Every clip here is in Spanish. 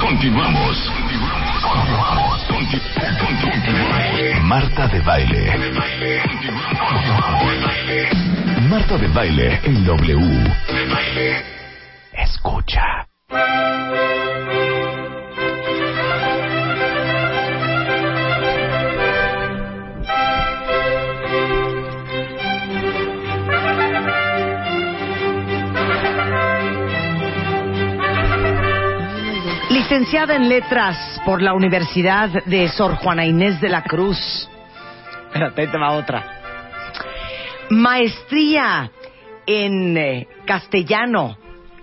Continuamos. Continuamos. Marta de baile. Marta de baile en W. Escucha. Licenciada en Letras por la Universidad de Sor Juana Inés de la Cruz. Espérate, ahí te va otra. Maestría en eh, castellano.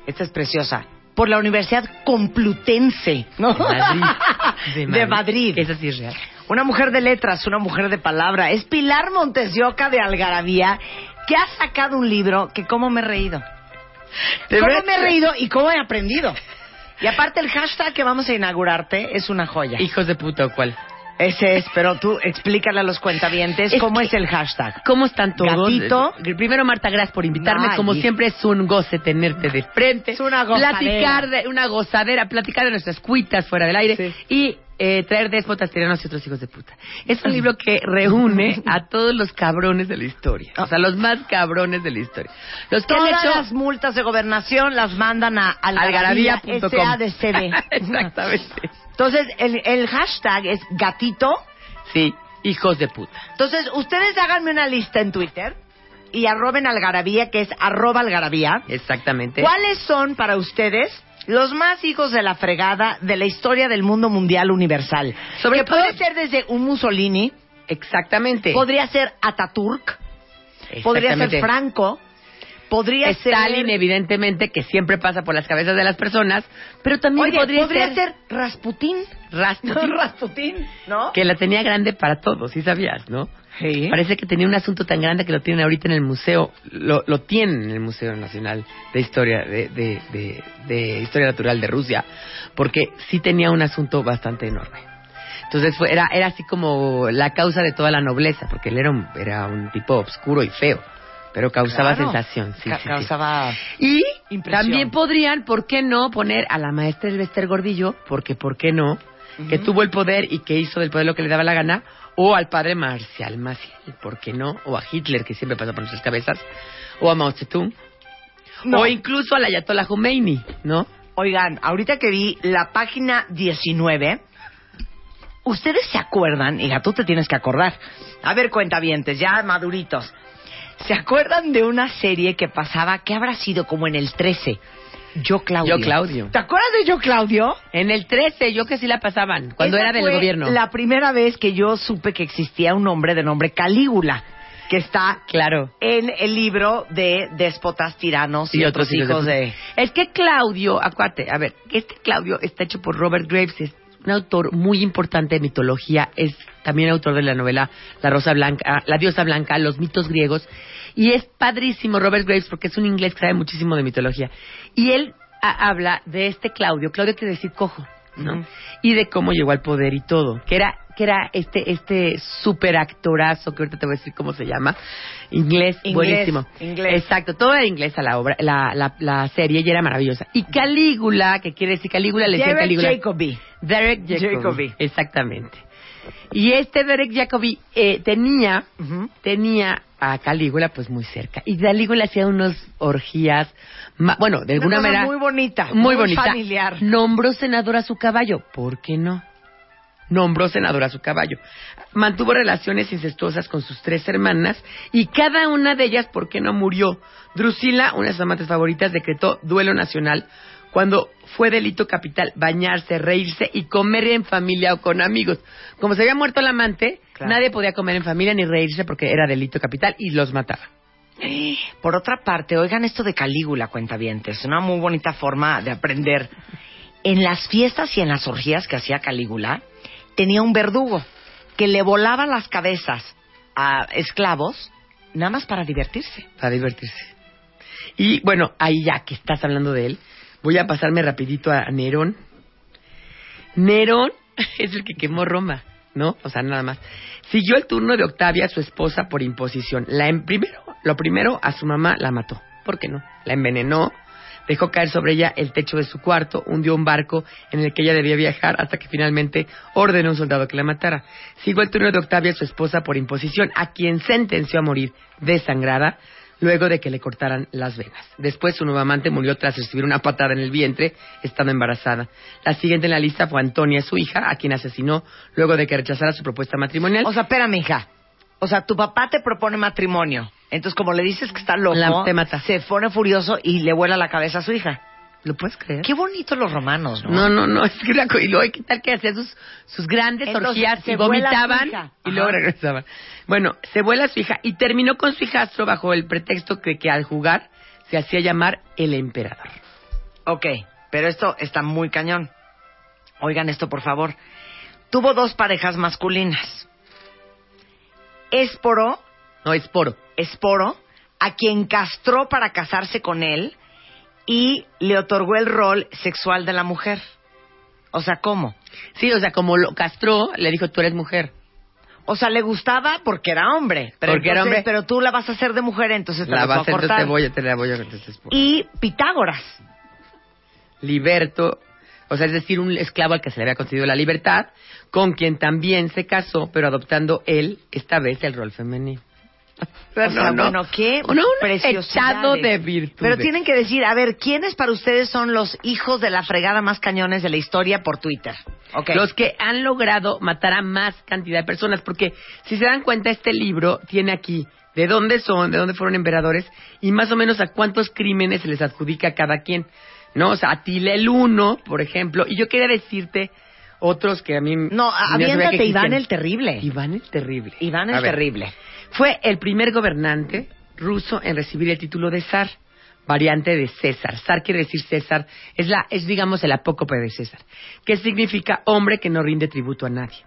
Esta es preciosa. Por la Universidad Complutense. ¿no? Madrid. De Madrid. Esa sí es real. Una mujer de letras, una mujer de palabra. Es Pilar Montesioca de Algarabía, que ha sacado un libro que cómo me he reído. ¿De ¿Cómo me he reído y cómo he aprendido? Y aparte el hashtag que vamos a inaugurarte es una joya. Hijos de puta cuál. Ese es, pero tú explícale a los cuentavientes Es cómo es el hashtag. ¿Cómo están todos? Gatito. Primero, Marta, gracias por invitarme. Ay, Como siempre, es un goce tenerte de frente. Es una gozadera. Platicar de, una gozadera, platicar de nuestras cuitas fuera del aire. Sí. Y eh, traer déspotas tiranos y otros hijos de puta. Es un libro que reúne a todos los cabrones de la historia. O sea, los más cabrones de la historia. Los que Todas han hecho... las multas de gobernación las mandan a Algarabía.com. Exactamente. Entonces, el, el hashtag es gatito. Sí, hijos de puta. Entonces, ustedes háganme una lista en Twitter y arroben algarabía, que es arroba algarabía. Exactamente. ¿Cuáles son para ustedes los más hijos de la fregada de la historia del mundo mundial universal? Sobre que todo- puede ser desde un Mussolini, Exactamente. podría ser Ataturk, podría ser. Franco, podría Stalin, ser... evidentemente, que siempre pasa por las cabezas de las personas, pero también Oye, podría, podría ser, ser Rasputín. Rasputin, Rasputín, ¿no? que la tenía grande para todos, ¿sí sabías, no? Sí. Parece que tenía un asunto tan grande que lo tienen ahorita en el museo, lo, lo tienen en el Museo Nacional de Historia de, de, de- de Historia Natural de Rusia, porque sí tenía un asunto bastante enorme. Entonces fue, era, era así como la causa de toda la nobleza, porque él era un, era un tipo oscuro y feo, pero causaba Claro. sensación. Sí, Ca- sí. Y Impresión. también podrían, ¿por qué no?, poner a la maestra Elvester Gordillo, porque ¿por qué no?, que tuvo el poder y que hizo del poder lo que le daba la gana, o al padre Marcial Maciel, ¿por qué no?, o a Hitler, que siempre pasa por nuestras cabezas, o a Mao Zedong, No. o incluso al Ayatollah Khomeini, ¿no? Oigan, ahorita que vi la página 19, ¿ustedes se acuerdan? Hija, tú te tienes que acordar. A ver, cuentavientes, ya maduritos. ¿Se acuerdan de una serie que pasaba, que habrá sido como en el 13? Yo Claudio. Yo, Claudio. ¿Te acuerdas de Yo Claudio? En el 13, yo que sí la pasaban, cuando Esa era del fue gobierno. La primera vez que yo supe que existía un hombre de nombre Calígula, que está Claro. en el libro de Déspotas, Tiranos y, otros hijos de... Es que Claudio, acuérdate, a ver, este Claudio está hecho por Robert Graves, es un autor muy importante de mitología, es también autor de la novela La Rosa Blanca, La Diosa Blanca, Los mitos griegos, y es padrísimo Robert Graves porque es un inglés que sabe muchísimo de mitología. Y él a- habla de este Claudio, Claudio quiere decir cojo, ¿no? Y de cómo llegó al poder y todo, que era que era este este super actorazo que ahorita te voy a decir cómo se llama, inglés, Inglés, buenísimo. inglés. Exacto, todo era inglés a la obra, la, la, la serie y era maravillosa. Y Calígula, que quiere decir Calígula, le decía Derek Calígula. Jacobi. Derek Jacobi. Jacobi. Exactamente. Y este Derek Jacobi eh, tenía, Ujú. tenía a Calígula pues muy cerca. Y Calígula hacía unos orgías, bueno, de alguna manera... muy bonita, Muy, muy bonita. familiar. Nombró senador a su caballo. ¿Por qué no? Nombró senador a su caballo. Mantuvo relaciones incestuosas con sus tres hermanas y cada una de ellas, ¿por qué no murió? Drusila, una de sus amantes favoritas, decretó duelo nacional cuando fue delito capital bañarse, reírse y comer en familia o con amigos. Como se había muerto el amante, Claro. nadie podía comer en familia ni reírse porque era delito capital y los mataba. Por otra parte, oigan esto de Calígula, cuentavientes, una muy bonita forma de aprender. en las fiestas y en las orgías que hacía Calígula, tenía un verdugo que le volaba las cabezas a esclavos nada más para divertirse. Para divertirse. Y bueno, ahí ya que estás hablando de él, voy a pasarme rapidito a Nerón. Nerón es el que quemó Roma, ¿no? O sea, nada más. Siguió el turno de Octavia, su esposa, por imposición. La en primero, lo primero, a su mamá la mató. ¿Por qué no? La envenenó, dejó caer sobre ella el techo de su cuarto, hundió un barco en el que ella debía viajar hasta que finalmente ordenó a un soldado que la matara. Siguió el turno de Octavia, su esposa, por imposición, a quien sentenció a morir desangrada luego de que le cortaran las venas. Después su nueva amante murió tras recibir una patada en el vientre, estando embarazada. La siguiente en la lista fue Antonia, su hija, a quien asesinó luego de que rechazara su propuesta matrimonial. O sea, espérame, hija. O sea, tu papá te propone matrimonio. Entonces, como le dices que está loco, La- te mata. se pone furioso y le vuela la cabeza a su hija. ¿Lo puedes creer? Qué bonitos los romanos, ¿no? No, no, no, es que la y luego, ¿qué tal que hacía sus, sus grandes Entonces, orgías se y vomitaban y luego regresaban? Bueno, se vuela su hija y terminó con su hijastro bajo el pretexto que, que al jugar se hacía llamar el emperador. Ok, pero esto está muy cañón. Oigan esto, por favor. Tuvo dos parejas masculinas. Esporo, No, es poro. Esporo, a quien castró para casarse con él y le otorgó el rol sexual de la mujer. O sea, ¿cómo? Sí, o sea, como lo castró, le dijo, tú eres mujer. O sea, le gustaba porque era hombre. Pero Porque era hombre. Pero tú la vas a hacer de mujer, entonces te La la, vas a cortar. te voy a, te la voy a entonces, poro. Y Pitágoras. Liberto, o sea, es decir, un esclavo al que se le había concedido la libertad, con quien también se casó, pero adoptando él, esta vez, el rol femenino. O sea, bueno, qué un echado de virtudes. Pero tienen que decir, a ver, ¿quiénes para ustedes son los hijos de la fregada más cañones de la historia por Twitter? Los que han logrado matar a más cantidad de personas, porque si se dan cuenta, este libro tiene aquí de dónde son, de dónde fueron emperadores y más o menos a cuántos crímenes se les adjudica a cada quien. ¿No? O sea, Atila el uno, por ejemplo, y yo quería decirte otros que a mí... No, aviéntate. Iván el Terrible. Iván el Terrible. Iván el Terrible. Fue el primer gobernante ruso en recibir el título de zar, variante de César. Zar quiere decir César, es, la, es digamos el apócope de César, que significa hombre que no rinde tributo a nadie.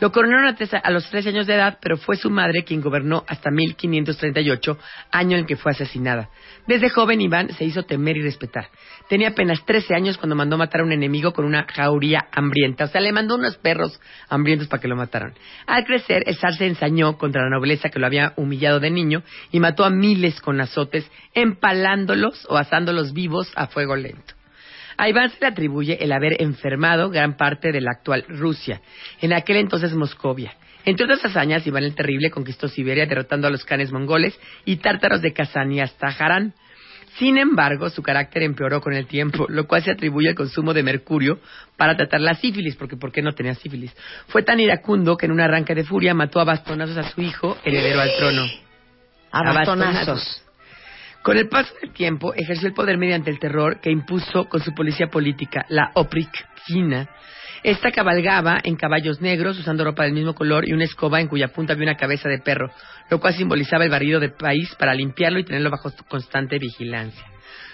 Lo coronaron a, los 13 años de edad, pero fue su madre quien gobernó hasta 1538, año en que fue asesinada. Desde joven Iván se hizo temer y respetar. Tenía apenas 13 años cuando mandó matar a un enemigo con una jauría hambrienta. O sea, le mandó unos perros hambrientos para que lo mataran. Al crecer, el zar se ensañó contra la nobleza que lo había humillado de niño y mató a miles con azotes, empalándolos o asándolos vivos a fuego lento. A Iván se le atribuye el haber enfermado gran parte de la actual Rusia, en aquel entonces Moscovia. Entre otras hazañas, Iván el Terrible conquistó Siberia derrotando a los canes mongoles y tártaros de Kazán y hasta Harán. Sin embargo, su carácter empeoró con el tiempo, lo cual se atribuye al consumo de mercurio para tratar la sífilis, porque ¿por qué no tenía sífilis? Fue tan iracundo que en un arranque de furia mató a bastonazos a su hijo, heredero al trono. A A bastonazos. bastonazos. Con el paso del tiempo, ejerció el poder mediante el terror que impuso con su policía política, la Esta cabalgaba en caballos negros, usando ropa del mismo color y una escoba en cuya punta había una cabeza de perro, lo cual simbolizaba el barrido del país para limpiarlo y tenerlo bajo constante vigilancia.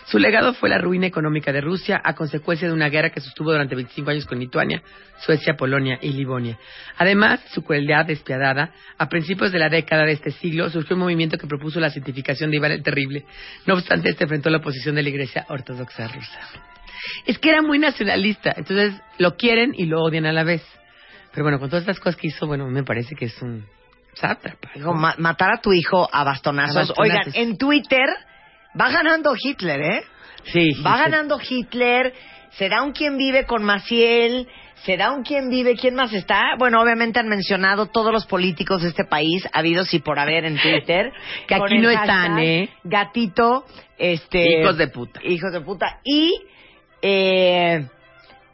Su legado fue la ruina económica de Rusia a consecuencia de una guerra que sostuvo durante 25 años con Lituania, Suecia, Polonia y Livonia. Además, su crueldad despiadada, a principios de la década de este siglo surgió un movimiento que propuso la santificación de Iván el Terrible. No obstante, este enfrentó la oposición de la Iglesia Ortodoxa rusa. Es que era muy nacionalista, entonces lo quieren y lo odian a la vez. Pero bueno, con todas estas cosas que hizo, bueno, me parece que es un sátrapa. Digo, ma- matar a tu hijo a bastonazos. A bastonazos. Oigan, en Twitter va ganando Hitler, ¿eh? Sí, sí, Va sí. ganando Hitler. Será un quien vive con Maciel. Será un quien vive. ¿Quién más está? Bueno, obviamente han mencionado todos los políticos de este país, habidos y por haber en Twitter. Que aquí no están, ¿eh? Gatito, este. Hijos de puta. Hijos de puta. Y, eh,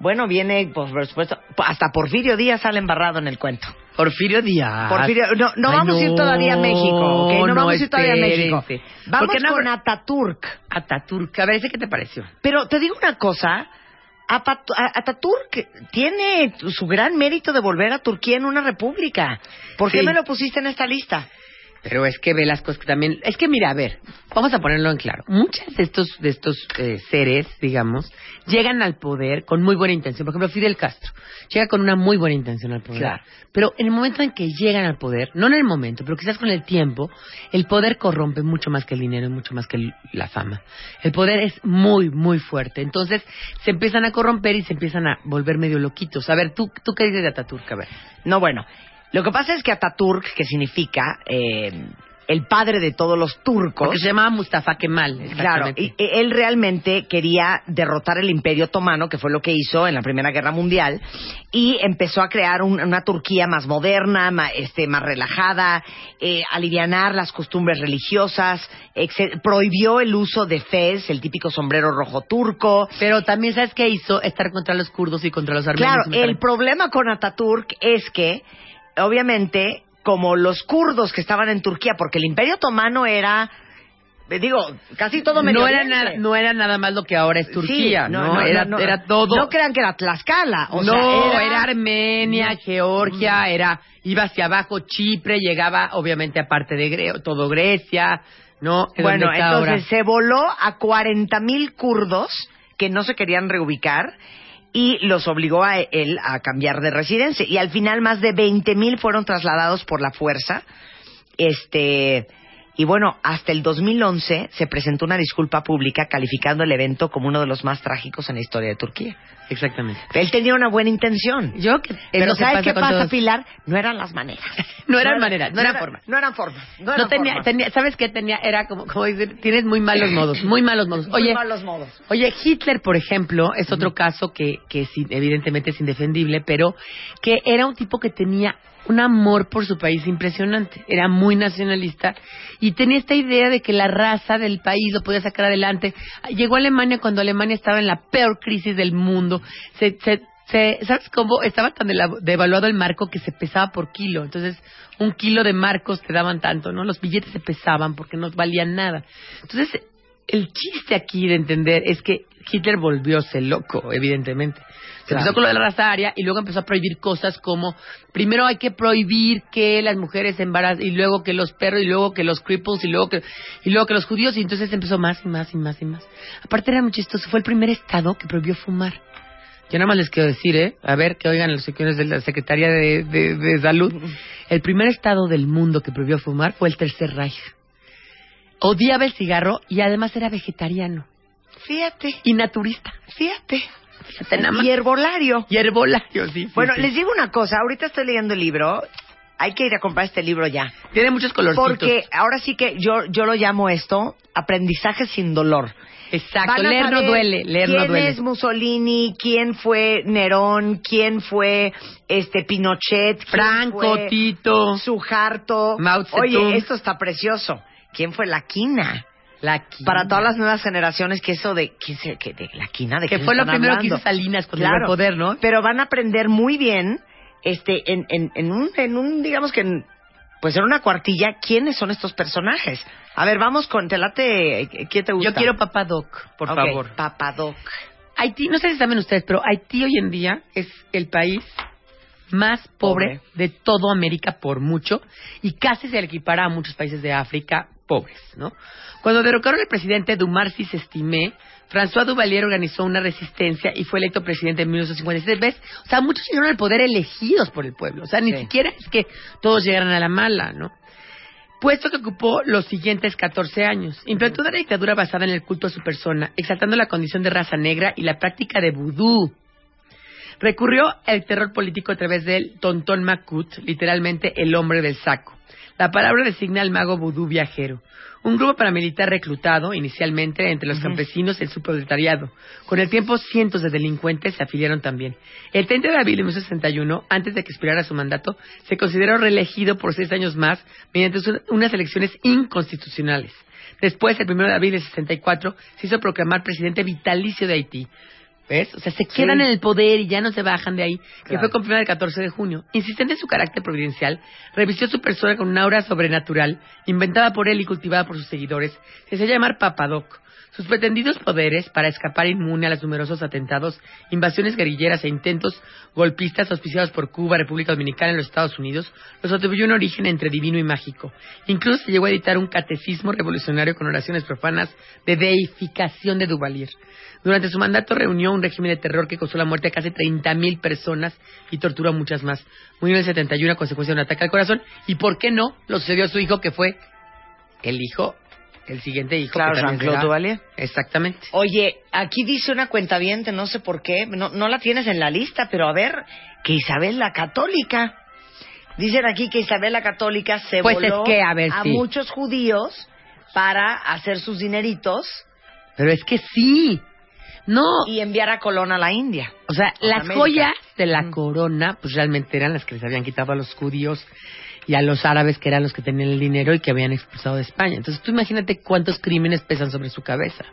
bueno, viene, pues, por supuesto, hasta Porfirio Díaz sale embarrado en el cuento. Porfirio Díaz. Porfirio, no, no Ay, vamos a ir todavía a México, ¿ok? No, no, vamos a ir todavía a México. Vamos ¿Por qué no con Ataturk. Ataturk. A ver, ¿ese qué te pareció? Pero te digo una cosa, Ataturk tiene su gran mérito de volver a Turquía en una república. ¿Por qué me lo pusiste en esta lista? Pero es que ve las cosas que también... Es que mira, a ver, vamos a ponerlo en claro. Muchos de estos, de estos eh, seres, digamos, llegan al poder con muy buena intención. Por ejemplo, Fidel Castro llega con una muy buena intención al poder. Claro. Pero en el momento en que llegan al poder, no en el momento, pero quizás con el tiempo, el poder corrompe mucho más que el dinero y mucho más que el- la fama. El poder es muy, muy fuerte. Entonces se empiezan a corromper y se empiezan a volver medio loquitos. A ver, ¿tú, tú qué dices de Ataturk? A ver. No, bueno. Lo que pasa es que Ataturk, que significa eh, el padre de todos los turcos, Porque se llamaba Mustafa Kemal. Claro, y, él realmente quería derrotar el Imperio Otomano, que fue lo que hizo en la Primera Guerra Mundial, y empezó a crear un- una Turquía más moderna, ma- este, más relajada, eh, alivianar las costumbres religiosas, prohibió el uso de fez, el típico sombrero rojo turco. Pero también, ¿sabes qué hizo? Estar contra los kurdos y contra los armenios. Claro, el problema con Ataturk es que, obviamente, como los kurdos que estaban en Turquía, porque el Imperio Otomano era, digo, casi todo Medio no era, nada, no era nada más lo que ahora es Turquía, Sí, ¿no? era, no, era todo. No crean que era Tlaxcala. O no, sea, era, Armenia, Georgia, era iba hacia abajo Chipre, llegaba obviamente aparte de Gre- todo Grecia, ¿no? Bueno, entonces ahora. se voló a 40 mil kurdos que no se querían reubicar y los obligó a él a cambiar de residencia. Y al final más de 20 mil fueron trasladados por la fuerza. Este. Y bueno, hasta el 2011 se presentó una disculpa pública calificando el evento como uno de los más trágicos en la historia de Turquía. Exactamente. Él tenía una buena intención. Yo que es Pero lo que ¿sabes qué pasa, todos. Pilar? No eran las maneras. No eran maneras, no eran era- formas. No eran formas. No, No eran tenía, formas. tenía, ¿sabes qué tenía? Era como, como decir, tienes muy malos modos, muy malos modos. Muy malos modos. Oye, Hitler, por ejemplo, es otro caso que, que sí, evidentemente es indefendible, pero que era un tipo que tenía un amor por su país impresionante. Era muy nacionalista y tenía esta idea de que la raza del país lo podía sacar adelante. Llegó a Alemania cuando Alemania estaba en la peor crisis del mundo. Se, se, se- ¿Sabes cómo? Estaba tan devaluado el marco que se pesaba por kilo. Entonces, un kilo de marcos te daban tanto, ¿no? Los billetes se pesaban porque no valían nada. Entonces, el chiste aquí de entender es que Hitler volvióse loco, evidentemente. Se Claro. empezó con lo de la raza aria y luego empezó a prohibir cosas como, primero hay que prohibir que las mujeres embarazan y luego que los perros y luego que los cripples y luego que, y luego que los judíos y entonces empezó más y más y más y más. Aparte era muy chistoso, fue el primer estado que prohibió fumar. Yo nada más les quiero decir, ¿eh? A ver, que oigan los señores de la Secretaría de, de- de Salud. El primer estado del mundo que prohibió fumar fue el Tercer Reich. Odiaba el cigarro y además era vegetariano Fíjate, y naturista. fíjate. Y herbolario. Y herbolario, sí. sí, Bueno, sí. les digo una cosa. Ahorita estoy leyendo el libro. Hay que ir a comprar este libro ya. Tiene muchos colorcitos. Porque ahora sí que yo, yo lo llamo esto aprendizaje sin dolor. Exacto, leer no duele, leer quién no duele. es Mussolini, quién fue Nerón, quién fue este Pinochet, quién Franco, Tito, Sujarto. Mao. Oye, esto está precioso. ¿Quién fue la quina? La quina. Para todas las nuevas generaciones, que eso de, ¿quién se- que de la quina? ¿De Que qué fue lo primero que hizo Salinas Claro. llegó al poder, ¿no? Pero van a aprender muy bien, este, en, en, en un, en un, digamos que en, pues en una cuartilla, quiénes son estos personajes. A ver, vamos con, te late, ¿quién te gusta? Yo quiero Papadoc, por Ok, favor. Papadoc. Haití, no sé si saben ustedes, pero Haití hoy en día es el país más pobre, Pobre. de toda América por mucho y casi se le equipara a muchos países de África pobres, ¿no? Cuando derrocaron al presidente Dumarcy Estimé, François Duvalier organizó una resistencia y fue electo presidente en 1956. ¿Ves? O sea, muchos llegaron al poder elegidos por el pueblo. O sea, ni Sí. siquiera es que todos llegaran a la mala, ¿no? Puesto que ocupó los siguientes 14 años. Implantó una dictadura basada en el culto a su persona, exaltando la condición de raza negra y la práctica de vudú. Recurrió al terror político a través del Tontón Makut, literalmente el hombre del saco. La palabra designa al mago vudú viajero, un grupo paramilitar reclutado inicialmente entre los campesinos y el subproletariado. Con el tiempo, cientos de delincuentes se afiliaron también. El 30 de abril de 1961, antes de que expirara su mandato, se consideró reelegido por seis años más mediante unas elecciones inconstitucionales. Después, el 1 de abril de 64, se hizo proclamar presidente vitalicio de Haití. ¿Ves? O sea, se quedan en el poder y ya no se bajan de ahí. Que Claro. fue confirmado el 14 de junio. Insistente en su carácter providencial, revistió su persona con una aura sobrenatural, inventada por él y cultivada por sus seguidores. Se hacía llamar Papadoc. Sus pretendidos poderes para escapar inmune a los numerosos atentados, invasiones guerrilleras e intentos golpistas auspiciados por Cuba, República Dominicana y los Estados Unidos los atribuyó un origen entre divino y mágico. Incluso se llegó a editar un catecismo revolucionario con oraciones profanas de deificación de Duvalier. Durante su mandato reunió un régimen de terror que causó la muerte de casi 30.000 personas y torturó a muchas más. Murió en el 71 a consecuencia de un ataque al corazón. ¿Y por qué no? Lo sucedió a su hijo, que fue el hijo, el siguiente hijo. Claro, Jean-Claude Duvalier. Exactamente. Oye, aquí dice una cuenta no sé por qué, no, no la tienes en la lista, pero a ver, que Isabel la Católica. Dicen aquí que Isabel la Católica se Pues voló es que, a ver, sí. muchos judíos para hacer sus dineritos Pero es que sí. No, y enviar a Colón a la India. o sea, Con las América. joyas de la corona, pues realmente eran las que les habían quitado a los judíos y a los árabes, que eran los que tenían el dinero y que habían expulsado de España. Entonces, tú imagínate cuántos crímenes pesan sobre su cabeza.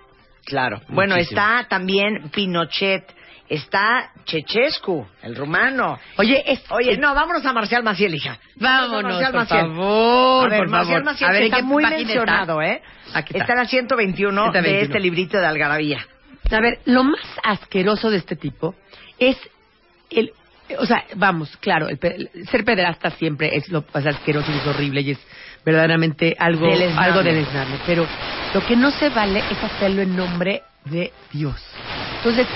Claro. Bueno, está también Pinochet, está Chechescu, el rumano. Oye, es, Oye, es- no, vámonos a Marcial Maciel, hija. Vámonos, Marcial por Maciel. favor, A ver, por Marcial favor. Maciel A ver, que ¿en está muy está? mencionado, ¿eh? Aquí está. Está la 121 de 121. este librito de Algarabía. A ver, lo más asqueroso de este tipo es el... O sea, vamos, claro, el el- ser pederasta siempre es lo más asqueroso y es horrible y es verdaderamente algo, Deleznable. algo deleznable. Pero lo que no se vale es hacerlo en nombre de Dios. Entonces,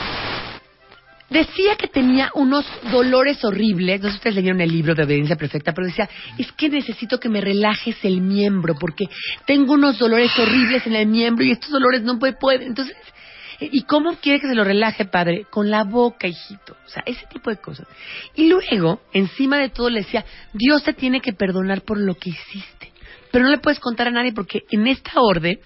decía que tenía unos dolores horribles. No sé si ustedes leyeron el libro de Obediencia Perfecta, pero decía, es que necesito que me relajes el miembro porque tengo unos dolores horribles en el miembro y estos dolores no pueden. Entonces, ¿y cómo quiere que se lo relaje, padre? Con la boca, hijito. O sea, ese tipo de cosas. Y luego, encima de todo, le decía, Dios te tiene que perdonar por lo que hiciste. Pero no le puedes contar a nadie porque en esta orden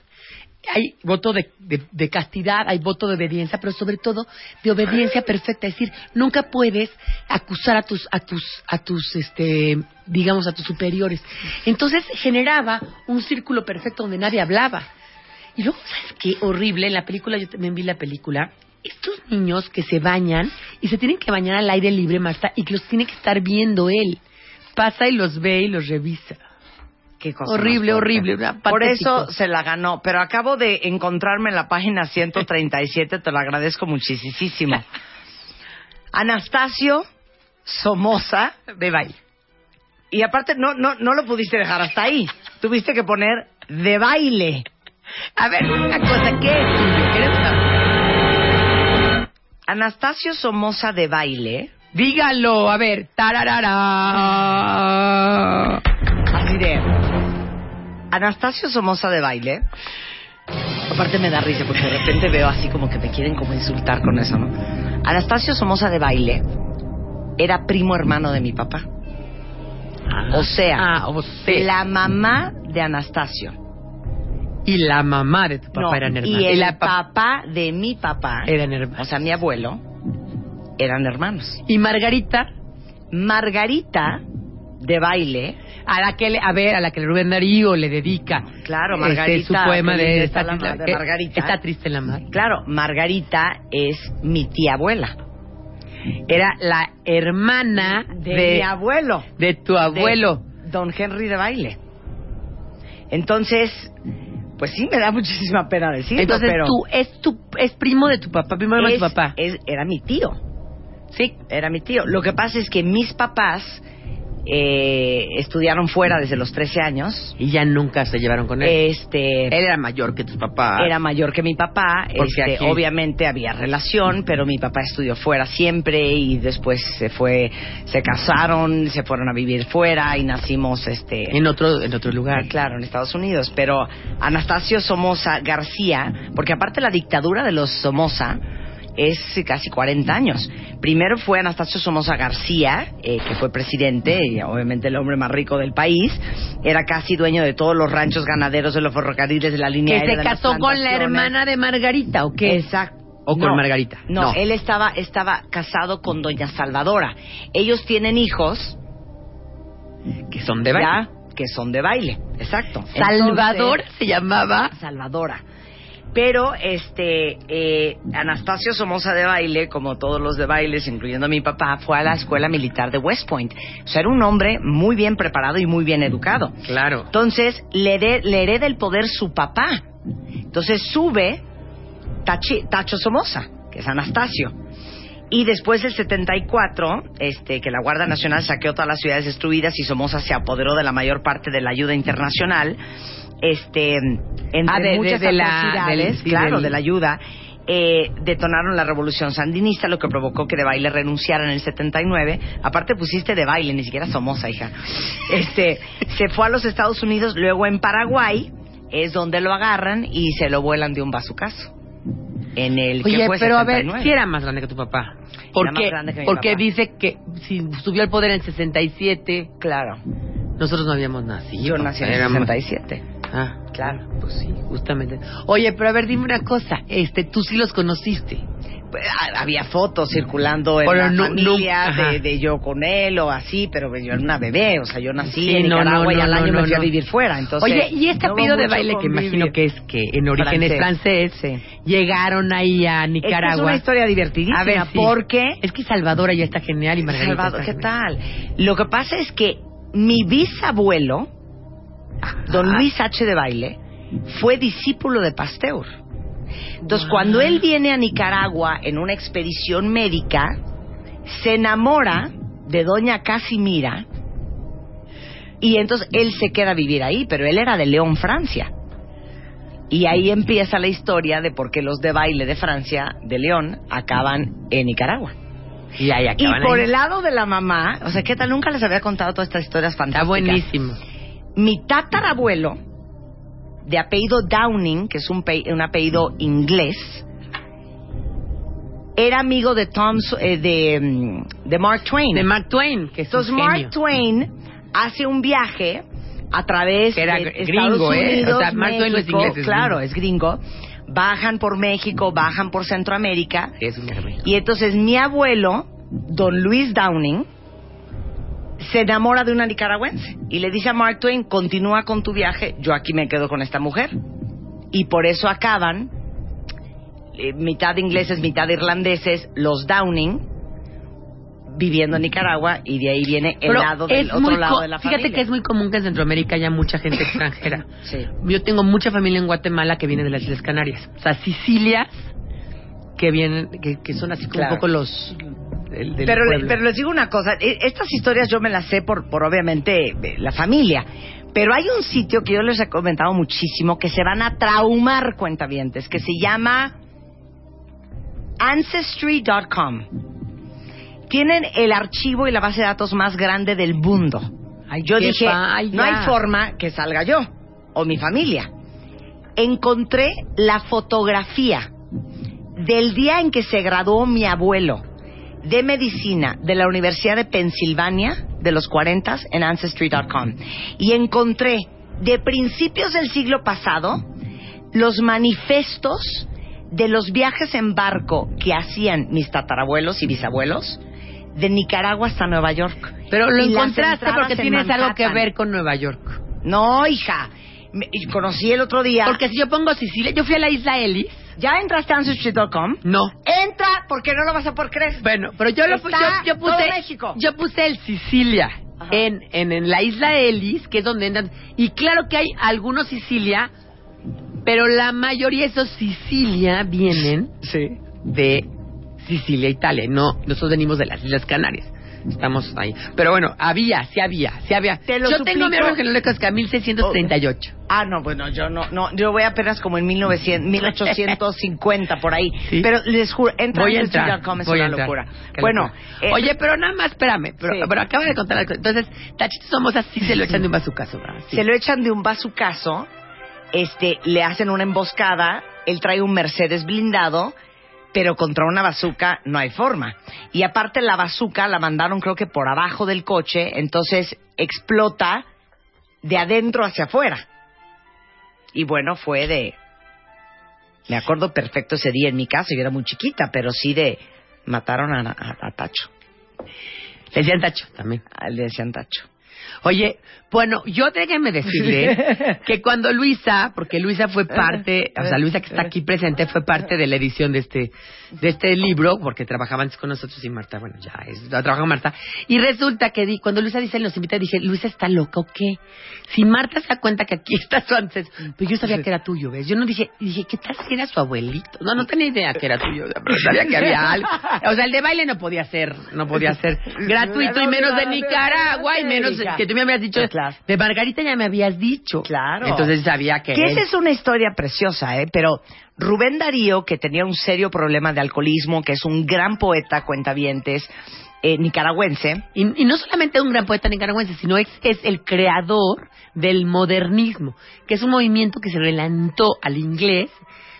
hay voto de, de- de castidad, hay voto de obediencia, pero sobre todo de obediencia perfecta. Es decir, nunca puedes acusar a tus, a tus, a tus, este, digamos, a tus superiores. Entonces generaba un círculo perfecto donde nadie hablaba. Y luego, ¿sabes qué? Horrible. En la película, yo también vi la película. Estos niños que se bañan y se tienen que bañar al aire libre, Marta, y que los tiene que estar viendo él. Pasa y los ve y los revisa. Qué cosa Horrible, horrible, Por eso se la ganó. Pero acabo de encontrarme en la página 137, te lo agradezco muchísimo. Anastasio Somoza De baile. Y aparte, no, no, no lo pudiste dejar hasta ahí. Tuviste que poner de baile. A ver, una cosa, ¿qué es? tuyo? ¿Quieres saber? Anastasio Somoza de baile. Dígalo, a ver, tararara. Así de. Anastasio Somoza de baile. Aparte me da risa porque de repente veo así como que me quieren como insultar con eso, ¿no? Anastasio Somoza de baile era primo hermano de mi papá. O sea, Ah, o sea. la mamá de Anastasio. Y la mamá de tu papá No, eran hermanos. y el la pa- papá de mi papá, eran hermanos. o sea, mi abuelo, eran hermanos. Y Margarita, Margarita de baile, a la que le, a ver, a la que Rubén Darío le dedica. Claro, este, Margarita, su poema de, está, está la de Margarita. Está triste la mar. claro, Margarita es mi tía abuela, Era la hermana de, de, mi abuelo, de tu abuelo. de don Henry de baile. Entonces, pues sí me da muchísima pena decirlo, Entonces pero tú es tu es primo de tu papá, primo de tu papá. es- era mi tío. sí. era mi tío. Lo que pasa es que mis papás eh, estudiaron fuera desde los 13 años. Y ya nunca se llevaron con él. Este él era mayor que tus papás. era mayor que mi papá. Porque Este, aquí- obviamente había relación, pero mi papá estudió fuera siempre y después se fue, se casaron, se fueron a vivir fuera y nacimos este en otro en otro lugar. Claro, en Estados Unidos. Pero Anastasio Somoza García, porque aparte la dictadura de los Somoza es casi 40 años. Primero fue Anastasio Somoza García, eh, que fue presidente, y obviamente el hombre más rico del país. Era casi dueño de todos los ranchos ganaderos de los ferrocarriles de la línea Que aérea se casó con la hermana de Margarita, ¿o qué? Exacto. ¿O con Margarita? No, No. él estaba, estaba casado con doña Salvadora. Ellos tienen hijos Que son de baile. ya que son de baile. Exacto. Salvador Entonces- se llamaba. Salvadora. Pero este eh, Anastasio Somoza de baile, como todos los de bailes, incluyendo a mi papá, fue a la escuela militar de West Point. O sea, era un hombre muy bien preparado y muy bien educado. Claro. Entonces le, de- le hereda el poder su papá. Entonces sube Tachi- Tacho Somoza, que es Anastasio. Y después del 74, este, que la Guardia Nacional saqueó todas las ciudades destruidas y Somoza se apoderó de la mayor parte de la ayuda internacional, este, entre Ah, de- de- muchas de la- atrocidades, del- sí, claro, del- de la ayuda, eh, detonaron la revolución sandinista, lo que provocó que de baile renunciara en el 79. Aparte pusiste de baile, ni siquiera Somoza, hija. Este, se fue a los Estados Unidos, luego en Paraguay es donde lo agarran y se lo vuelan de un bazucazo. En el que Oye, fue pero a ver, 79. si era más grande que tu papá. Que Porque papá. dice que si subió al poder en 67, Claro, nosotros no habíamos nacido. yo nací en el Éramos- 67. Ah, Claro. pues sí, justamente. Oye, pero a ver, dime una cosa. Este, tú sí los conociste. Pues, ah, había fotos circulando en Pero la no- familia no- ajá. de, de yo con él o así, pero yo era una bebé, o sea, yo nací Sí, en no, Nicaragua no, y al no, año no, me fui a no. vivir fuera, entonces... Oye, y este no hubo apellido de mucho baile que imagino que es que en origen es francés, Sí. llegaron ahí a Es que Nicaragua. es una historia divertidísima, A ver, sí. porque... Es que Salvador ya está genial y Margarita Salvador, está ¿qué genial. tal? Lo que pasa es que mi bisabuelo, don Ah. Luis H. de Baile, fue discípulo de Pasteur. Entonces, cuando él viene a Nicaragua en una expedición médica, se enamora de doña Casimira y entonces él se queda a vivir ahí, pero él era de León, Francia. Y ahí empieza la historia de por qué los de baile de Francia, de León, acaban en Nicaragua. Y ahí Y acaban por ahí. el lado de la mamá, o sea, ¿qué tal? Nunca les había contado todas estas historias Está fantásticas. buenísimo. Mi tatarabuelo, de apellido Downing, que es un, un apellido inglés, era amigo de Tom, eh, de, mm, de Mark Twain. De Mark Twain, que es Entonces un Mark genio. Twain hace un viaje a través Que era de gringo, Estados ¿eh? Unidos, O sea, Mark Twain no es México, inglés, es claro, gringo. es gringo. Bajan por México, bajan por Centroamérica. Es un. Y entonces mi abuelo, don Luis Downing, se enamora de una nicaragüense y le dice a Mark Twain, continúa con tu viaje, yo aquí me quedo con esta mujer. Y por eso acaban, eh, mitad ingleses, mitad irlandeses, los Downing, viviendo en Nicaragua y de ahí viene el Pero lado del otro lado de la Fíjate familia. que es muy común que en Centroamérica haya mucha gente extranjera. Sí. Yo tengo mucha familia en Guatemala que viene de las Islas Canarias. O sea, Sicilia, que vienen, que, que son así como Claro. un poco los... del- del pero, pueblo. pero les digo una cosa, e- estas historias yo me las sé por, por obviamente eh, la familia, pero hay un sitio que yo les he comentado muchísimo que se van a traumar cuentavientes, que se llama ancestry.com. Tienen el archivo y la base de datos más grande del mundo. Ay, Yo dije, no hay forma que salga yo o mi familia. Encontré la fotografía del día en que se graduó mi abuelo de medicina de la Universidad de Pensilvania de los 40 en Ancestry.com y encontré de principios del siglo pasado los manifestos de los viajes en barco que hacían mis tatarabuelos y bisabuelos de Nicaragua hasta Nueva York. Pero lo Y encontraste porque en tienes algo que ver con Nueva York. No, hija. Me- conocí el otro día. Porque si yo pongo Sicilia, yo fui a la isla Ellis. ¿Ya entraste a Ancestry.com? No. Entra porque no lo vas a poder creer. Bueno, pero yo lo Está yo, puse México. yo puse el Sicilia en, en en la isla Ellis, que es donde entran y claro que hay algunos Sicilia, pero la mayoría de esos Sicilia vienen Sí. de Sicilia, Italia, no, nosotros venimos de las Islas Canarias. Estamos ahí. Pero bueno, había, sí había, sí había. Te lo yo tengo mi suplico. árbol genealógico 1638. Ah, no, bueno, yo no, no, yo voy apenas como en 1900, 1850 por ahí. Sí. Pero les juro, entra Voy a en entrar. Es a una entrar. locura. Qué Bueno, eh, oye, pero nada más, espérame. Pero, Sí. pero acaba de contar algo. Entonces, Tachito Somos así se lo echan de un bazucazo. Sí. se lo echan de un bazucazo, este, le hacen una emboscada, él trae un Mercedes blindado, pero contra una bazuca no hay forma. Y aparte la bazuca la mandaron creo que por abajo del coche, entonces explota de adentro hacia afuera. Y bueno, fue de... Me acuerdo perfecto ese día en mi casa, yo era muy chiquita, pero sí de... Mataron a, a- a Tacho, Le decían Tacho también. a- le decían Tacho. Oye, bueno, yo déjenme decirle que cuando Luisa, porque Luisa fue parte, o sea, Luisa que está aquí presente fue parte de la edición de este de este libro, porque trabajaba antes con nosotros y Marta, bueno, ya es, trabaja con Marta. Y resulta que di, cuando Luisa dice, nos invita, dije, Luisa está loca o qué? Si Marta se da cuenta que aquí está su antes, pues yo sabía que era tuyo, ¿ves? Yo no dije, dije, ¿qué tal si era su abuelito? No, no tenía idea que era tuyo, pero sabía que había algo. O sea, el de baile no podía ser, no podía ser gratuito y menos de Nicaragua y menos que tú me habías dicho, de Margarita ya me habías dicho. Claro. Entonces sabía que... Que él- esa es una historia preciosa, ¿eh? Pero Rubén Darío, que tenía un serio problema de alcoholismo, que es un gran poeta, cuentavientes, eh, nicaragüense, Y, y no solamente un gran poeta nicaragüense, sino es, es el creador del modernismo, que es un movimiento que se relantó al inglés.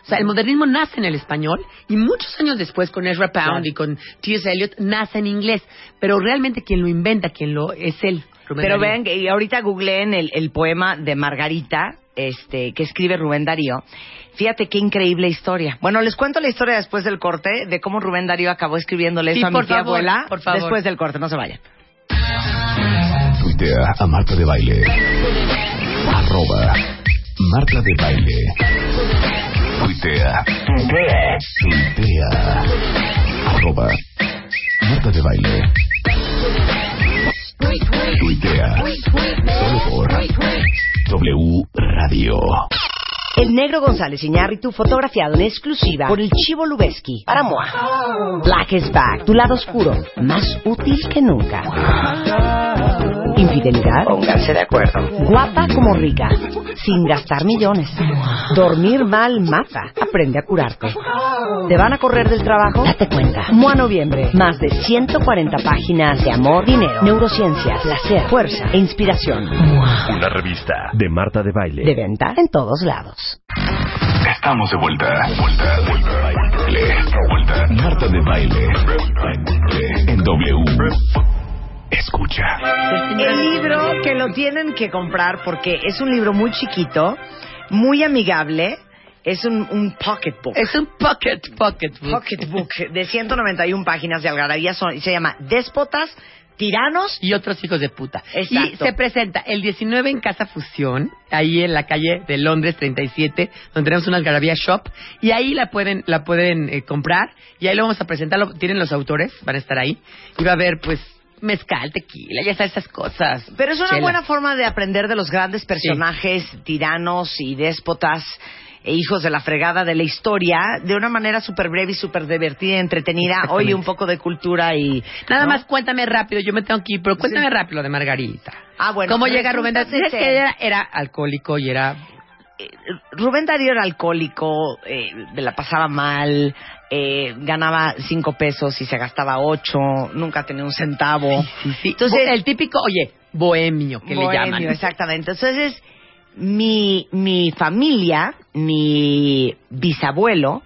O sea, el modernismo nace en el español y muchos años después con Ezra Pound Claro. y con T.S. Eliot nace en inglés. Pero realmente quien lo inventa, quien lo es él. Rubén Pero Darío. vean, que- y ahorita googleen el, el poema de Margarita, este, que escribe Rubén Darío. Fíjate qué increíble historia. Bueno, les cuento la historia después del corte de cómo Rubén Darío acabó escribiéndole Sí, eso a mi por tía favor, abuela. por favor. Después del corte, no se vayan. Tuitea a Marta de Baile. Arroba Marta de Baile. Tuitea. Tuitea. Arroba Marta de Baile. Tuitea. Solo por W Radio. El negro González Iñárritu fotografiado en exclusiva por el Chivo Lubeski para Moa. Black is back, tu lado oscuro, más útil que nunca. Infidelidad. Pónganse de acuerdo. Guapa como rica, sin gastar millones. Dormir mal mata. Aprende a curarte. ¿Te van a correr del trabajo? Date cuenta. Moa Noviembre. Más de 140 páginas de amor, dinero, neurociencias, placer, fuerza e inspiración. Una revista de Marta de Baile. De venta en todos lados. Estamos de vuelta. Vuelta, vuelta. Baile. Vuelta. Marta de Baile. En W. Escucha. El libro que lo tienen que comprar porque es un libro muy chiquito, muy amigable. Es un, un pocketbook. Es un pocket, pocket. book. pocketbook de 191 páginas de algarabía. Son, y se llama Déspotas, Tiranos. y otros hijos de puta. Exacto. Y se presenta el 19 en Casa Fusión, ahí en la calle de Londres 37, donde tenemos una algarabía shop, y ahí la pueden la pueden eh, comprar, y ahí lo vamos a presentar, lo- tienen los autores, van a estar ahí, y va a haber pues mezcal, tequila, ya sabes esas cosas. Pero es una Chela. buena forma de aprender de los grandes personajes, tiranos y déspotas e hijos de la fregada de la historia de una manera súper breve y súper divertida y entretenida. Oye, un poco de cultura y... Nada ¿no? más cuéntame rápido, yo me tengo que ir, pero cuéntame rápido lo de Margarita. Ah, bueno. ¿Cómo llega Rubén? Darío? Que era, era alcohólico y era eh, Rubén Darío era alcohólico, eh, me la pasaba mal, eh, ganaba cinco pesos y se gastaba ocho, nunca tenía un centavo. Sí, sí. Entonces, el típico, oye, bohemio que le bohemio, llaman. Exactamente. Entonces, mi, mi familia, mi bisabuelo,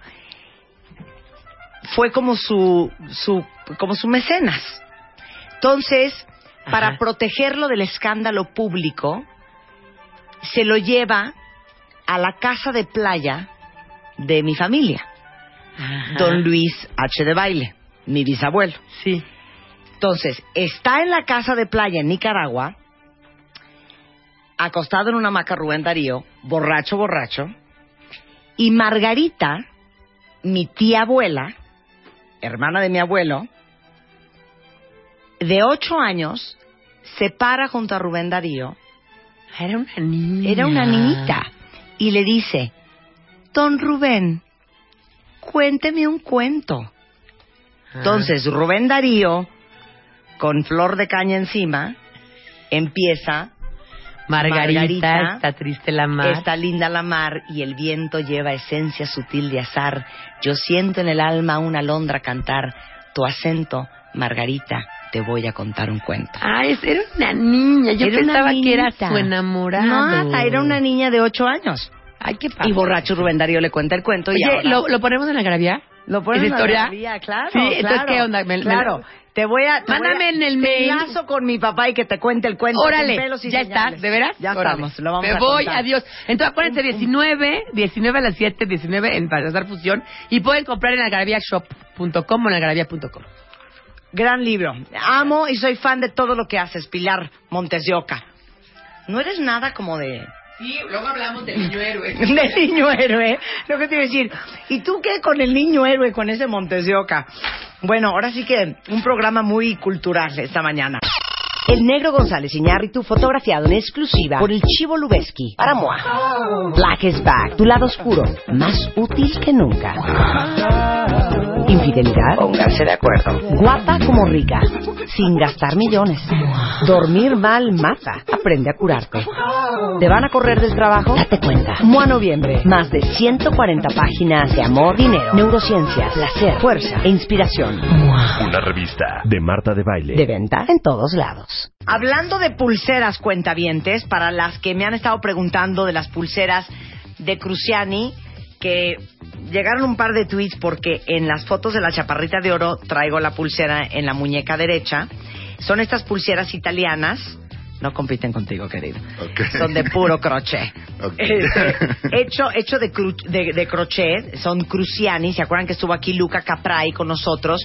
fue como su, su, como su mecenas. Entonces, para protegerlo del escándalo público, se lo lleva a la casa de playa de mi familia, Ajá. don Luis H. de Baile, mi bisabuelo. Sí. Entonces, está en la casa de playa en Nicaragua, acostado en una hamaca Rubén Darío, borracho, borracho, y Margarita, mi tía abuela, hermana de mi abuelo, de ocho años, se para junto a Rubén Darío, Era una niña. era una niñita, y le dice, Don Rubén, cuénteme un cuento. Entonces, Rubén Darío, con flor de caña encima, empieza, Margarita, Margarita, está triste la mar. está linda la mar y el viento lleva esencia sutil de azar. Yo siento en el alma una alondra cantar, tu acento, Margarita, te voy a contar un cuento. Ah, era una niña. Yo Era pensaba que era su enamorado. No, era una niña de ocho años. Ay, qué padre. Y borracho Rubén Darío le cuenta el cuento. y Oye, ahora- ¿lo, ¿lo ponemos en la gravia? ¿Lo pones ¿Esa en la galería? Claro, Sí, entonces, claro. ¿qué onda? Me- me- claro. Te voy a... te Mándame voy a- en el mail. enlazo con mi papá y que te cuente el cuento. Órale, sin pelos y ya está, señales. ¿de veras? Ya estamos, lo vamos Me a voy, contar. adiós. Entonces acuérdense, 19, 19 a las 7, 19 en Pasar Fusión y pueden comprar en algarabíashop.com o en algarabía.com. Gran libro. Amo y soy fan de todo lo que haces, Pilar Montes de Oca. No eres nada como de... Sí, luego hablamos del niño héroe. del niño héroe. Lo que te iba a decir. ¿Y tú qué con el niño héroe, con ese Montes de Oca? Bueno, ahora sí que un programa muy cultural esta mañana. El negro González Iñárritu fotografiado en exclusiva por el Chivo Lubeski para Moa. Black is back, tu lado oscuro, más útil que nunca. Infidelidad. Pónganse de acuerdo. Guapa como rica, sin gastar millones. Dormir mal mata. Aprende a curarte. ¿Te van a correr del trabajo? Date cuenta. Mua Noviembre. Más de 140 páginas de amor, dinero, neurociencia, placer, fuerza e inspiración. Una revista de Marta de Baile. De venta en todos lados. Hablando de pulseras cuentavientes, para las que me han estado preguntando de las pulseras de Cruciani, que llegaron un par de tweets porque en las fotos de la chaparrita de oro traigo la pulsera en la muñeca derecha. Son estas pulseras italianas. No compiten contigo, querido. Son de puro crochet. Este, hecho hecho de, cru- de, de crochet. Son Cruciani. ¿Se acuerdan que estuvo aquí Luca Caprai con nosotros?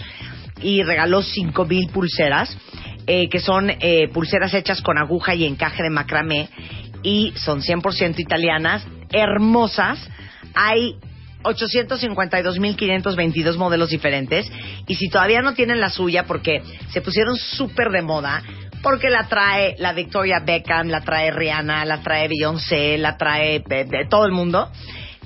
Y regaló cinco mil pulseras. eh, que son eh, pulseras hechas con aguja y encaje de macramé. Y son 100% italianas. Hermosas. Hay 852.522 modelos diferentes. Y si todavía no tienen la suya, porque se pusieron súper de moda, porque la trae la Victoria Beckham, la trae Rihanna, la trae Beyoncé, la trae eh, de todo el mundo.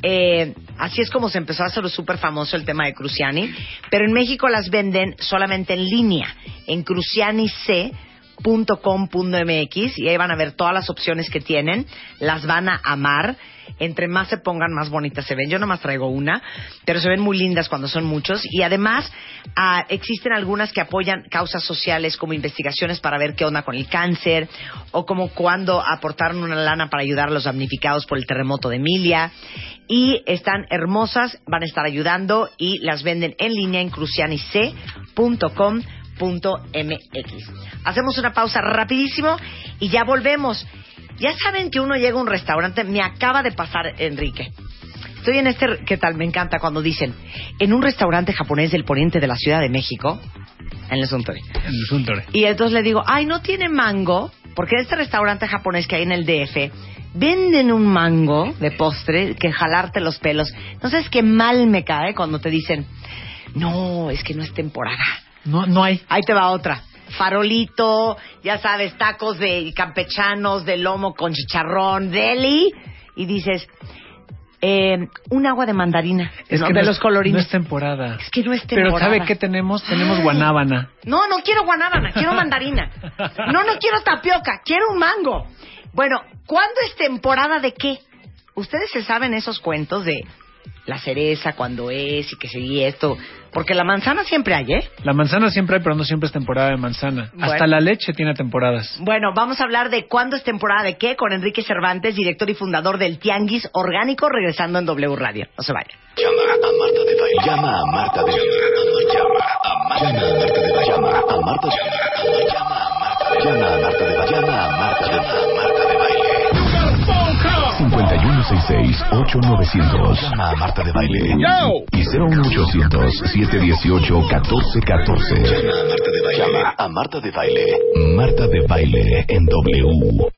Eh, así es como se empezó a hacer súper famoso el tema de Cruciani. Pero en México las venden solamente en línea, en crucianic.com.mx y ahí van a ver todas las opciones que tienen. Las van a amar. Entre más se pongan, más bonitas se ven. Yo nomás traigo una, pero se ven muy lindas cuando son muchos. Y además, ah, existen algunas que apoyan causas sociales como investigaciones para ver qué onda con el cáncer o como cuando aportaron una lana para ayudar a los damnificados por el terremoto de Emilia. Y están hermosas, van a estar ayudando y las venden en línea en crucianic.com.mx. Hacemos una pausa rapidísimo y ya volvemos. Ya saben que uno llega a un restaurante, me acaba de pasar, Enrique. Estoy en este, ¿qué tal? Me encanta cuando dicen, en un restaurante japonés del poniente de la Ciudad de México, en el Suntory. En el Suntory. Y entonces le digo, ay, no tiene mango, porque en este restaurante japonés que hay en el DF, venden un mango de postre que jalarte los pelos. No sabes qué mal me cae cuando te dicen, no, es que no es temporada. No, no hay. Ahí te va otra. Farolito, ya sabes, tacos de campechanos, de lomo con chicharrón, deli. Y dices, eh, un agua de mandarina. Es ¿no? que de no los es, colorines. No es temporada. Es que no es temporada. Pero ¿sabe qué tenemos? Tenemos Ay. guanábana. No, no quiero guanábana, quiero mandarina. No, no quiero tapioca, quiero un mango. Bueno, ¿cuándo es temporada de qué? Ustedes se saben esos cuentos de la cereza, cuando es y que seguí esto. Porque la manzana siempre hay, ¿eh? La manzana siempre hay, pero no siempre es temporada de manzana. Bueno. Hasta la leche tiene temporadas. Bueno, vamos a hablar de cuándo es temporada de qué con Enrique Cervantes, director y fundador del Tianguis Orgánico, regresando en W Radio. No se vayan. Llama a Marta de Baile. Llama a Marta de Baile. Llama a Marta de Baile. Llama a Marta de Baile. Llama a Marta de Baile. 5166-8900. Llama a Marta de Baile. Y 01800-718-1414. Llama a Marta de Baile. Llama a Marta de Baile. Marta de Baile en W.